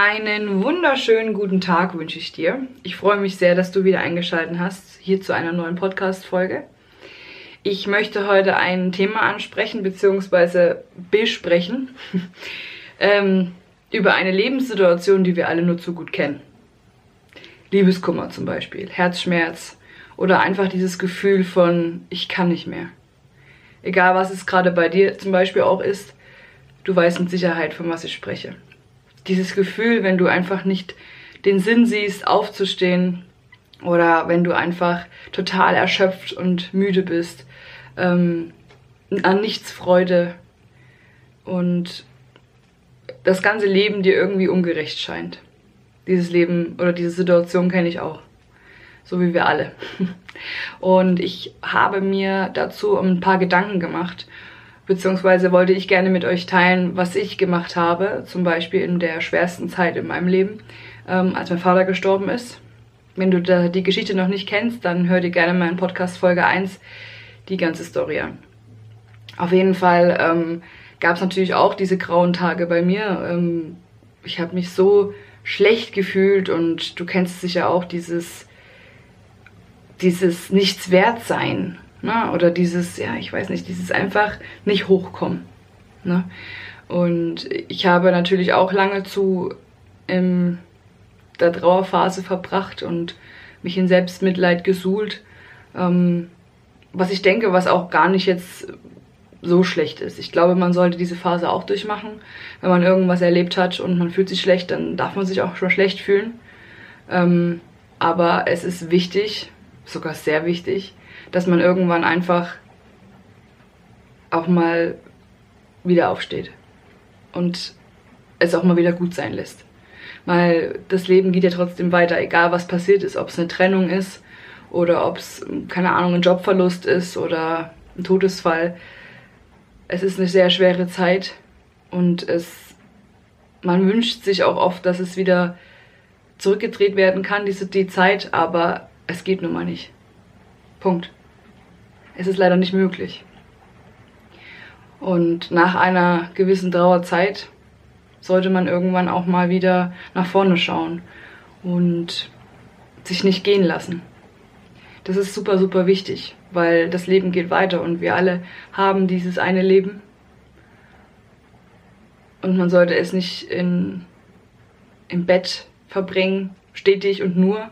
Einen wunderschönen guten Tag wünsche ich dir. Ich freue mich sehr, dass du wieder eingeschaltet hast hier zu einer neuen Podcast-Folge. Ich möchte heute ein Thema ansprechen bzw. besprechen ähm, über eine Lebenssituation, die wir alle nur zu gut kennen. Liebeskummer zum Beispiel, Herzschmerz oder einfach dieses Gefühl von ich kann nicht mehr. Egal was es gerade bei dir zum Beispiel auch ist, du weißt mit Sicherheit, von was ich spreche dieses Gefühl, wenn du einfach nicht den Sinn siehst, aufzustehen oder wenn du einfach total erschöpft und müde bist, ähm, an nichts Freude und das ganze Leben dir irgendwie ungerecht scheint. Dieses Leben oder diese Situation kenne ich auch. So wie wir alle. Und ich habe mir dazu ein paar Gedanken gemacht beziehungsweise wollte ich gerne mit euch teilen, was ich gemacht habe, zum Beispiel in der schwersten Zeit in meinem Leben, ähm, als mein Vater gestorben ist. Wenn du da die Geschichte noch nicht kennst, dann hör dir gerne meinen Podcast Folge 1 die ganze Story an. Auf jeden Fall ähm, gab es natürlich auch diese grauen Tage bei mir. Ähm, ich habe mich so schlecht gefühlt und du kennst sicher auch dieses, dieses Nichtswertsein. Ne? Oder dieses, ja, ich weiß nicht, dieses einfach nicht hochkommen. Ne? Und ich habe natürlich auch lange zu in der Trauerphase verbracht und mich in Selbstmitleid gesuhlt. Ähm, was ich denke, was auch gar nicht jetzt so schlecht ist. Ich glaube, man sollte diese Phase auch durchmachen. Wenn man irgendwas erlebt hat und man fühlt sich schlecht, dann darf man sich auch schon schlecht fühlen. Ähm, aber es ist wichtig, sogar sehr wichtig, dass man irgendwann einfach auch mal wieder aufsteht und es auch mal wieder gut sein lässt. Weil das Leben geht ja trotzdem weiter, egal was passiert ist, ob es eine Trennung ist oder ob es, keine Ahnung, ein Jobverlust ist oder ein Todesfall. Es ist eine sehr schwere Zeit und es, man wünscht sich auch oft, dass es wieder zurückgedreht werden kann, diese, die Zeit, aber es geht nun mal nicht. Punkt. Es ist leider nicht möglich. Und nach einer gewissen Trauerzeit sollte man irgendwann auch mal wieder nach vorne schauen und sich nicht gehen lassen. Das ist super, super wichtig, weil das Leben geht weiter und wir alle haben dieses eine Leben. Und man sollte es nicht in, im Bett verbringen, stetig und nur.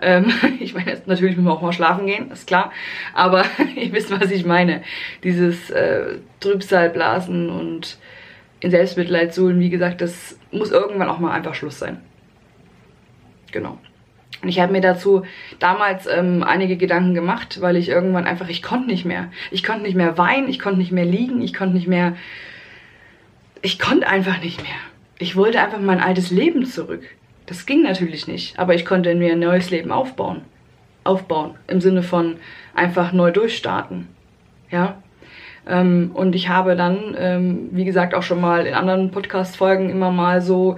ähm, ich meine, jetzt natürlich müssen wir auch mal schlafen gehen, ist klar. Aber ihr wisst, was ich meine. Dieses äh, Trübsalblasen und in Selbstmitleid suhlen, wie gesagt, das muss irgendwann auch mal einfach Schluss sein. Genau. Und ich habe mir dazu damals ähm, einige Gedanken gemacht, weil ich irgendwann einfach, ich konnte nicht mehr. Ich konnte nicht mehr weinen, ich konnte nicht mehr liegen, ich konnte nicht mehr, ich konnte einfach nicht mehr. Ich wollte einfach mein altes Leben zurück. Das ging natürlich nicht, aber ich konnte mir ein neues Leben aufbauen. Aufbauen im Sinne von einfach neu durchstarten. Ja. Ähm, und ich habe dann, ähm, wie gesagt, auch schon mal in anderen Podcast-Folgen immer mal so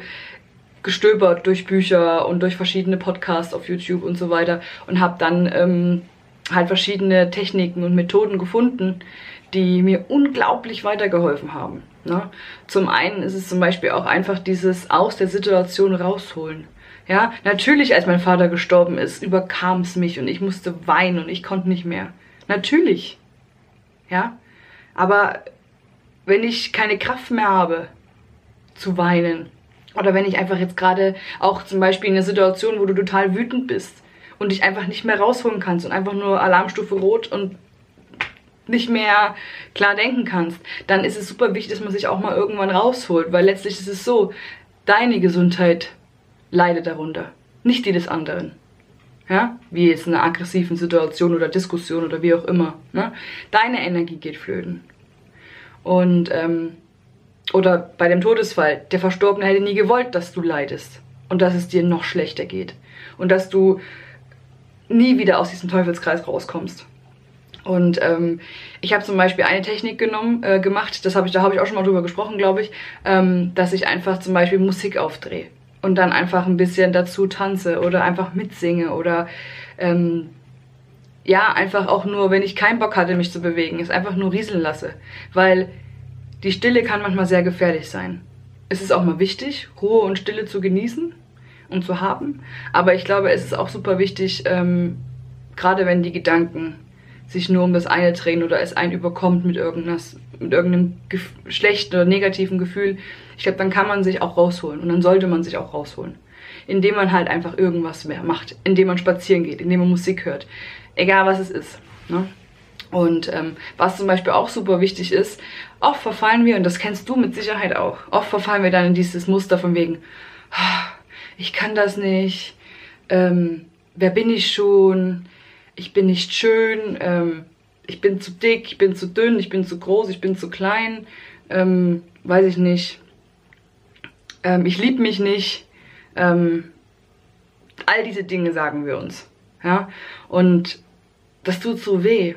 gestöbert durch Bücher und durch verschiedene Podcasts auf YouTube und so weiter und habe dann ähm, halt verschiedene Techniken und Methoden gefunden, die mir unglaublich weitergeholfen haben. Ne? Zum einen ist es zum Beispiel auch einfach dieses aus der Situation rausholen. Ja, natürlich, als mein Vater gestorben ist, überkam es mich und ich musste weinen und ich konnte nicht mehr. Natürlich. Ja, aber wenn ich keine Kraft mehr habe zu weinen oder wenn ich einfach jetzt gerade auch zum Beispiel in einer Situation, wo du total wütend bist und dich einfach nicht mehr rausholen kannst und einfach nur Alarmstufe rot und nicht mehr klar denken kannst, dann ist es super wichtig, dass man sich auch mal irgendwann rausholt, weil letztlich ist es so, deine Gesundheit leidet darunter, nicht die des anderen. Ja, wie jetzt in einer aggressiven Situation oder Diskussion oder wie auch immer. Ne? Deine Energie geht flöten. Und, ähm, oder bei dem Todesfall, der Verstorbene hätte nie gewollt, dass du leidest und dass es dir noch schlechter geht und dass du nie wieder aus diesem Teufelskreis rauskommst. Und ähm, ich habe zum Beispiel eine Technik genommen, äh, gemacht, das habe ich, da habe ich auch schon mal drüber gesprochen, glaube ich, ähm, dass ich einfach zum Beispiel Musik aufdrehe und dann einfach ein bisschen dazu tanze oder einfach mitsinge oder ähm, ja, einfach auch nur, wenn ich keinen Bock hatte, mich zu bewegen, es einfach nur rieseln lasse. Weil die Stille kann manchmal sehr gefährlich sein. es ist auch mal wichtig, Ruhe und Stille zu genießen und zu haben. Aber ich glaube, es ist auch super wichtig, ähm, gerade wenn die Gedanken sich nur um das eine drehen oder es einen überkommt mit, mit irgendeinem schlechten oder negativen Gefühl, ich glaube, dann kann man sich auch rausholen und dann sollte man sich auch rausholen. Indem man halt einfach irgendwas mehr macht, indem man spazieren geht, indem man Musik hört, egal was es ist. Ne? Und ähm, was zum Beispiel auch super wichtig ist, oft verfallen wir, und das kennst du mit Sicherheit auch, oft verfallen wir dann in dieses Muster von wegen, ah, ich kann das nicht, ähm, wer bin ich schon, ich bin nicht schön, ähm, ich bin zu dick, ich bin zu dünn, ich bin zu groß, ich bin zu klein, ähm, weiß ich nicht, ähm, ich liebe mich nicht, ähm, all diese Dinge sagen wir uns, ja, und das tut so weh,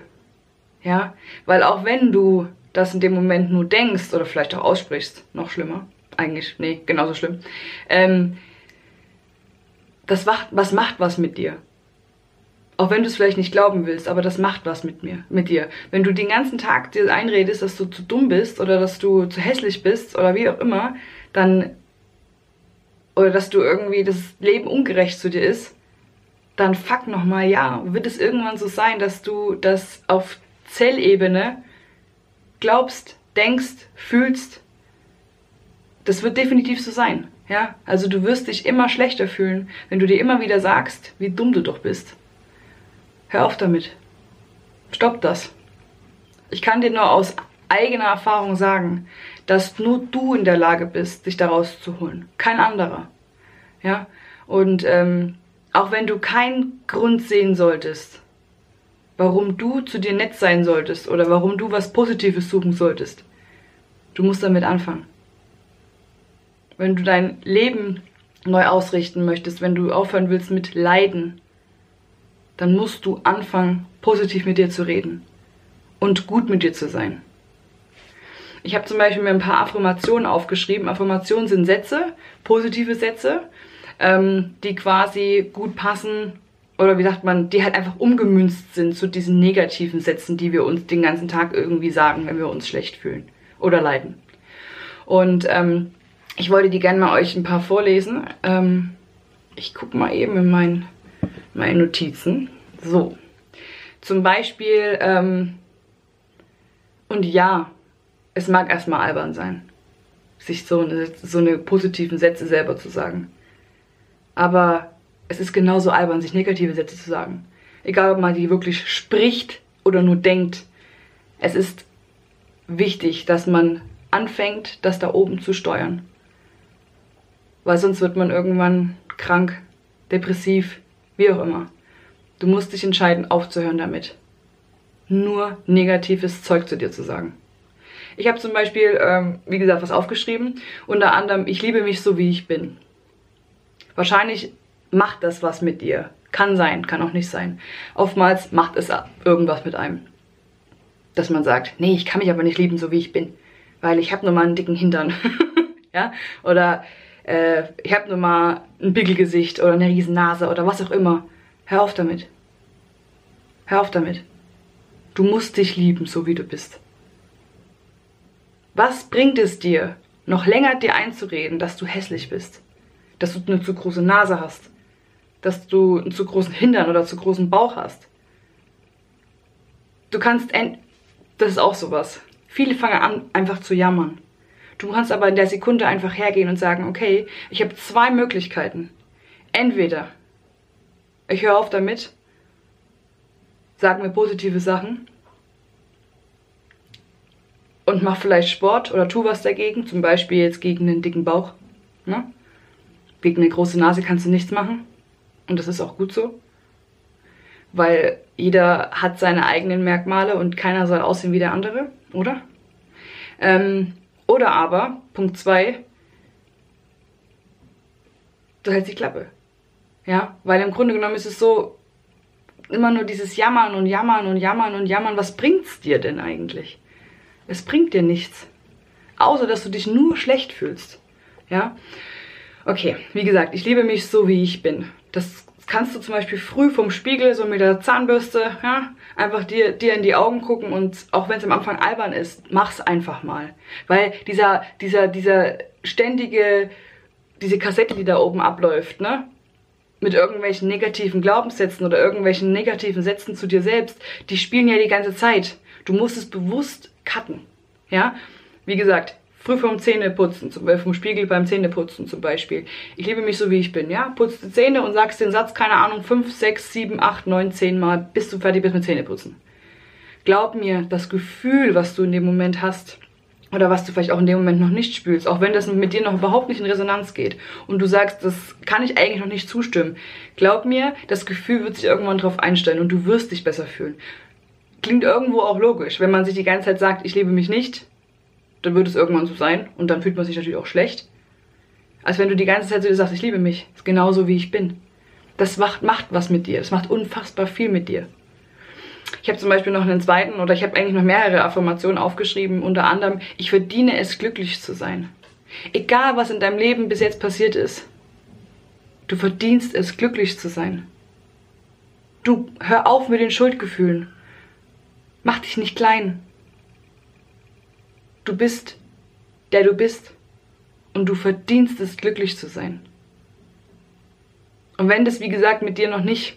ja, weil auch wenn du das in dem Moment nur denkst oder vielleicht auch aussprichst, noch schlimmer, eigentlich, nee, genauso schlimm, ähm, das macht, was macht was mit dir. Auch wenn du es vielleicht nicht glauben willst, aber das macht was mit mir, mit dir. Wenn du den ganzen Tag dir einredest, dass du zu dumm bist oder dass du zu hässlich bist oder wie auch immer, dann oder dass du irgendwie das Leben ungerecht zu dir ist, dann fuck nochmal, ja, wird es irgendwann so sein, dass du das auf Zellebene glaubst, denkst, fühlst. Das wird definitiv so sein. Ja, also du wirst dich immer schlechter fühlen, wenn du dir immer wieder sagst, wie dumm du doch bist. Hör auf damit. Stopp das. Ich kann dir nur aus eigener Erfahrung sagen, dass nur du in der Lage bist, dich daraus zu holen. Kein anderer. Ja, und ähm, auch wenn du keinen Grund sehen solltest, warum du zu dir nett sein solltest oder warum du was Positives suchen solltest, du musst damit anfangen wenn du dein Leben neu ausrichten möchtest, wenn du aufhören willst mit Leiden, dann musst du anfangen, positiv mit dir zu reden und gut mit dir zu sein. Ich habe zum Beispiel mir ein paar Affirmationen aufgeschrieben. Affirmationen sind Sätze, positive Sätze, ähm, die quasi gut passen oder wie sagt man, die halt einfach umgemünzt sind zu diesen negativen Sätzen, die wir uns den ganzen Tag irgendwie sagen, wenn wir uns schlecht fühlen oder leiden. Und ähm, ich wollte die gerne mal euch ein paar vorlesen. Ähm, ich gucke mal eben in mein, meine Notizen. So, zum Beispiel, ähm, und ja, es mag erstmal albern sein, sich so eine, so eine positiven Sätze selber zu sagen. Aber es ist genauso albern, sich negative Sätze zu sagen. Egal, ob man die wirklich spricht oder nur denkt. Es ist wichtig, dass man anfängt, das da oben zu steuern weil sonst wird man irgendwann krank, depressiv, wie auch immer. Du musst dich entscheiden, aufzuhören damit. Nur negatives Zeug zu dir zu sagen. Ich habe zum Beispiel, ähm, wie gesagt, was aufgeschrieben. Unter anderem, ich liebe mich so, wie ich bin. Wahrscheinlich macht das was mit dir. Kann sein, kann auch nicht sein. Oftmals macht es irgendwas mit einem. Dass man sagt, nee, ich kann mich aber nicht lieben, so wie ich bin. Weil ich habe nur mal einen dicken Hintern. ja? Oder äh, ich habe nur mal ein Pickelgesicht oder eine riesen Nase oder was auch immer. Hör auf damit. Hör auf damit. Du musst dich lieben, so wie du bist. Was bringt es dir, noch länger dir einzureden, dass du hässlich bist? Dass du eine zu große Nase hast? Dass du einen zu großen Hintern oder zu großen Bauch hast? Du kannst, das ist auch sowas. Viele fangen an, einfach zu jammern. Du kannst aber in der Sekunde einfach hergehen und sagen, okay, ich habe zwei Möglichkeiten. Entweder ich höre auf damit, sag mir positive Sachen und mach vielleicht Sport oder tu was dagegen, zum Beispiel jetzt gegen einen dicken Bauch. Ne? Gegen eine große Nase kannst du nichts machen und das ist auch gut so, weil jeder hat seine eigenen Merkmale und keiner soll aussehen wie der andere, oder? Ähm, oder aber, Punkt 2, du hältst die Klappe. Ja, weil im Grunde genommen ist es so, immer nur dieses Jammern und Jammern und Jammern und Jammern. Was bringt's dir denn eigentlich? Es bringt dir nichts. Außer, dass du dich nur schlecht fühlst. Ja? Okay, wie gesagt, ich liebe mich so, wie ich bin. Das kannst du zum Beispiel früh vom Spiegel so mit der Zahnbürste, ja, einfach dir, dir in die Augen gucken und auch wenn es am Anfang albern ist, mach's einfach mal. Weil dieser, dieser, dieser ständige, diese Kassette, die da oben abläuft, ne? Mit irgendwelchen negativen Glaubenssätzen oder irgendwelchen negativen Sätzen zu dir selbst, die spielen ja die ganze Zeit. Du musst es bewusst cutten. Ja? Wie gesagt, Früh vom Zähneputzen, zum, äh, vom Spiegel beim Zähneputzen zum Beispiel. Ich liebe mich so, wie ich bin, ja? Putzt die Zähne und sagst den Satz, keine Ahnung, 5, 6, 7, 8, 9, 10 Mal, bis du fertig bist mit Zähneputzen. Glaub mir, das Gefühl, was du in dem Moment hast, oder was du vielleicht auch in dem Moment noch nicht spürst, auch wenn das mit dir noch überhaupt nicht in Resonanz geht und du sagst, das kann ich eigentlich noch nicht zustimmen. Glaub mir, das Gefühl wird sich irgendwann drauf einstellen und du wirst dich besser fühlen. Klingt irgendwo auch logisch, wenn man sich die ganze Zeit sagt, ich liebe mich nicht, dann wird es irgendwann so sein und dann fühlt man sich natürlich auch schlecht. Als wenn du die ganze Zeit so sagst, ich liebe mich, genauso wie ich bin. Das macht, macht was mit dir, das macht unfassbar viel mit dir. Ich habe zum Beispiel noch einen zweiten oder ich habe eigentlich noch mehrere Affirmationen aufgeschrieben, unter anderem, ich verdiene es, glücklich zu sein. Egal, was in deinem Leben bis jetzt passiert ist, du verdienst es, glücklich zu sein. Du hör auf mit den Schuldgefühlen. Mach dich nicht klein. Du bist, der du bist. Und du verdienst es, glücklich zu sein. Und wenn das, wie gesagt, mit dir noch nicht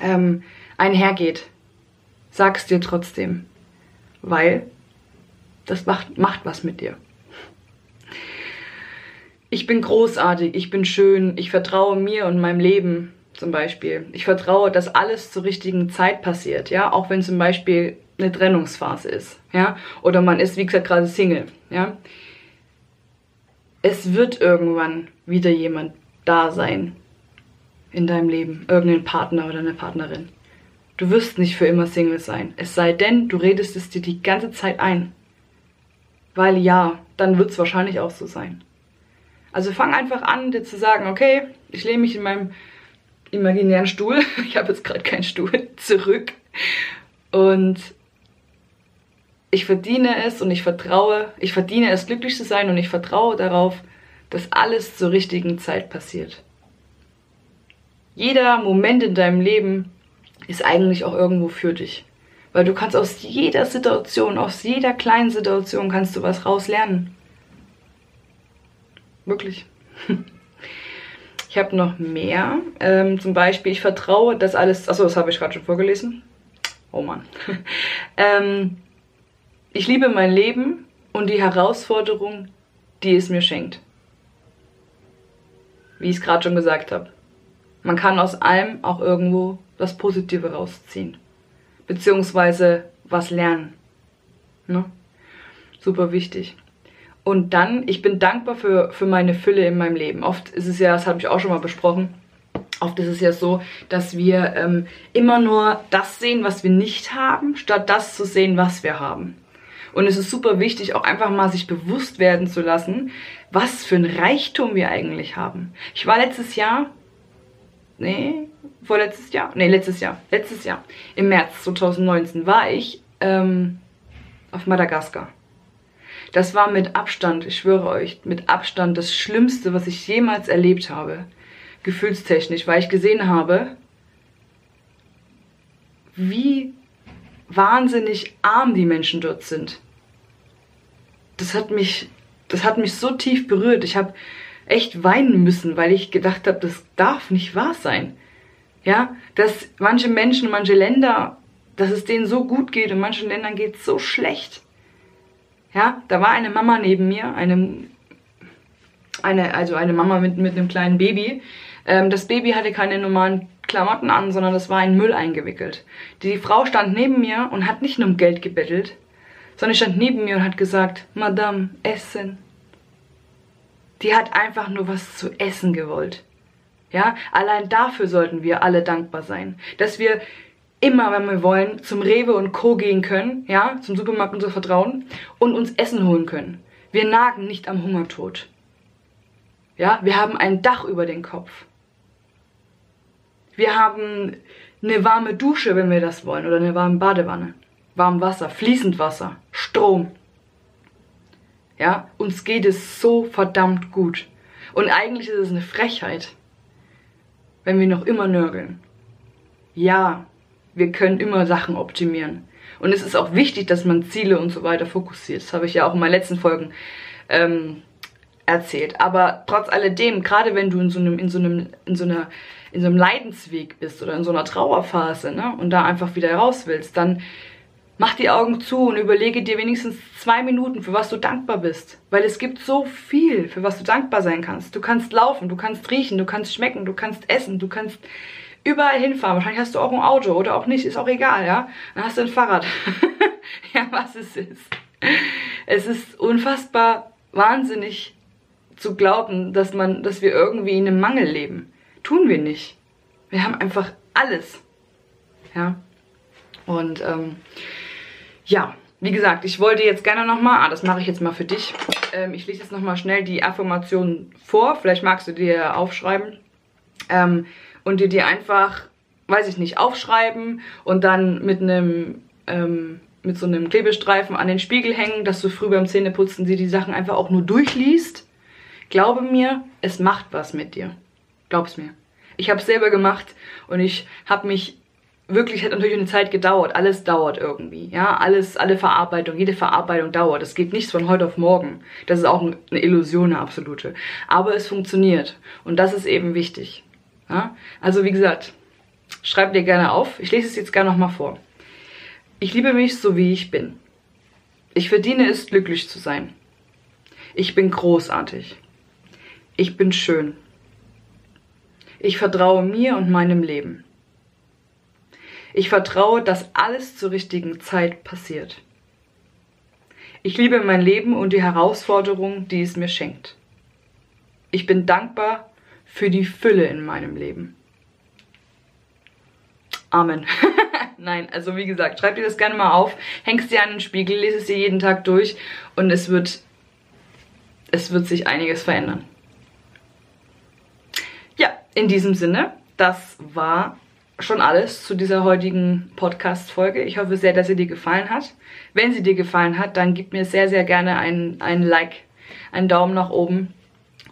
ähm, einhergeht, sag es dir trotzdem. Weil das macht, macht was mit dir. Ich bin großartig, ich bin schön, ich vertraue mir und meinem Leben zum Beispiel. Ich vertraue, dass alles zur richtigen Zeit passiert, ja, auch wenn zum Beispiel eine Trennungsphase ist, ja, oder man ist, wie gesagt, gerade Single, ja. Es wird irgendwann wieder jemand da sein in deinem Leben, irgendein Partner oder eine Partnerin. Du wirst nicht für immer Single sein, es sei denn, du redest es dir die ganze Zeit ein. Weil ja, dann wird es wahrscheinlich auch so sein. Also fang einfach an, dir zu sagen, okay, ich lehne mich in meinem imaginären Stuhl, ich habe jetzt gerade keinen Stuhl, zurück und ich verdiene es und ich vertraue, ich verdiene es glücklich zu sein und ich vertraue darauf, dass alles zur richtigen Zeit passiert. Jeder Moment in deinem Leben ist eigentlich auch irgendwo für dich. Weil du kannst aus jeder Situation, aus jeder kleinen Situation kannst du was rauslernen. Wirklich. Ich habe noch mehr. Ähm, zum Beispiel, ich vertraue, dass alles. Achso, das habe ich gerade schon vorgelesen. Oh Mann. ähm, ich liebe mein Leben und die Herausforderung, die es mir schenkt. Wie ich es gerade schon gesagt habe. Man kann aus allem auch irgendwo das Positive rausziehen. Beziehungsweise was lernen. Ne? Super wichtig. Und dann, ich bin dankbar für, für meine Fülle in meinem Leben. Oft ist es ja, das habe ich auch schon mal besprochen, oft ist es ja so, dass wir ähm, immer nur das sehen, was wir nicht haben, statt das zu sehen, was wir haben. Und es ist super wichtig, auch einfach mal sich bewusst werden zu lassen, was für ein Reichtum wir eigentlich haben. Ich war letztes Jahr, nee, vorletztes Jahr, nee, letztes Jahr, letztes Jahr, im März 2019 war ich ähm, auf Madagaskar. Das war mit Abstand, ich schwöre euch, mit Abstand das Schlimmste, was ich jemals erlebt habe, gefühlstechnisch, weil ich gesehen habe, wie wahnsinnig arm die Menschen dort sind. Das hat mich, das hat mich so tief berührt. Ich habe echt weinen müssen, weil ich gedacht habe, das darf nicht wahr sein. Ja, dass manche Menschen, manche Länder, dass es denen so gut geht und manchen Ländern geht es so schlecht. Ja, da war eine Mama neben mir, eine, eine also eine Mama mit, mit einem kleinen Baby. Ähm, das Baby hatte keine normalen Klamotten an, sondern das war in Müll eingewickelt. Die Frau stand neben mir und hat nicht nur um Geld gebettelt, sondern stand neben mir und hat gesagt, Madame, Essen. Die hat einfach nur was zu essen gewollt. Ja, allein dafür sollten wir alle dankbar sein, dass wir immer, wenn wir wollen, zum Rewe und Co. gehen können, ja, zum Supermarkt unser Vertrauen und uns Essen holen können. Wir nagen nicht am Hungertod. Ja, wir haben ein Dach über den Kopf. Wir haben eine warme Dusche, wenn wir das wollen, oder eine warme Badewanne. Warm Wasser, fließend Wasser, Strom. Ja, uns geht es so verdammt gut. Und eigentlich ist es eine Frechheit, wenn wir noch immer nörgeln. Ja, wir können immer Sachen optimieren. Und es ist auch wichtig, dass man Ziele und so weiter fokussiert. Das habe ich ja auch in meinen letzten Folgen ähm, erzählt. Aber trotz alledem, gerade wenn du in so einem, in so einem, in so einer, in so einem Leidensweg bist oder in so einer Trauerphase, ne, und da einfach wieder raus willst, dann mach die Augen zu und überlege dir wenigstens zwei Minuten, für was du dankbar bist. Weil es gibt so viel, für was du dankbar sein kannst. Du kannst laufen, du kannst riechen, du kannst schmecken, du kannst essen, du kannst überall hinfahren. Wahrscheinlich hast du auch ein Auto oder auch nicht, ist auch egal, ja. Dann hast du ein Fahrrad. ja, was es ist. Es ist unfassbar wahnsinnig zu glauben, dass man, dass wir irgendwie in einem Mangel leben. Tun wir nicht. Wir haben einfach alles. Ja. Und ähm, ja, wie gesagt, ich wollte jetzt gerne nochmal, ah, das mache ich jetzt mal für dich. Ähm, ich lese jetzt nochmal schnell die Affirmationen vor. Vielleicht magst du dir aufschreiben. Ähm, und dir die einfach, weiß ich nicht, aufschreiben und dann mit einem, ähm, mit so einem Klebestreifen an den Spiegel hängen, dass du früh beim Zähneputzen dir die Sachen einfach auch nur durchliest. Glaube mir, es macht was mit dir. Glaub's mir. Ich habe es selber gemacht und ich habe mich wirklich hat natürlich eine Zeit gedauert. Alles dauert irgendwie. Ja, alles, alle Verarbeitung, jede Verarbeitung dauert. Es geht nichts von heute auf morgen. Das ist auch eine Illusion, eine absolute. Aber es funktioniert. Und das ist eben wichtig. Ja? Also wie gesagt, schreib dir gerne auf. Ich lese es jetzt gerne nochmal vor. Ich liebe mich so, wie ich bin. Ich verdiene es, glücklich zu sein. Ich bin großartig. Ich bin schön. Ich vertraue mir und meinem Leben. Ich vertraue, dass alles zur richtigen Zeit passiert. Ich liebe mein Leben und die Herausforderung, die es mir schenkt. Ich bin dankbar für die Fülle in meinem Leben. Amen. Nein, also wie gesagt, schreib dir das gerne mal auf, hängst dir an den Spiegel, lese es dir jeden Tag durch und es wird, es wird sich einiges verändern. In diesem Sinne, das war schon alles zu dieser heutigen Podcast-Folge. Ich hoffe sehr, dass sie dir gefallen hat. Wenn sie dir gefallen hat, dann gib mir sehr, sehr gerne einen Like, einen Daumen nach oben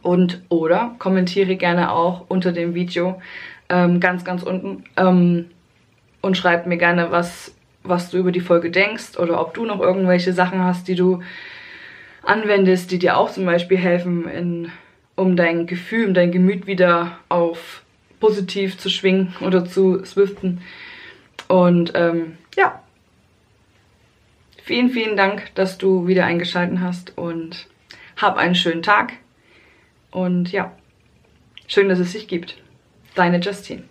und oder kommentiere gerne auch unter dem Video ähm, ganz, ganz unten ähm, und schreib mir gerne, was, was du über die Folge denkst oder ob du noch irgendwelche Sachen hast, die du anwendest, die dir auch zum Beispiel helfen, in, um dein Gefühl, um dein Gemüt wieder auf positiv zu schwingen oder zu swiften. Und ähm, ja, vielen, vielen Dank, dass du wieder eingeschaltet hast und hab einen schönen Tag. Und ja, schön, dass es sich gibt. Deine Justine.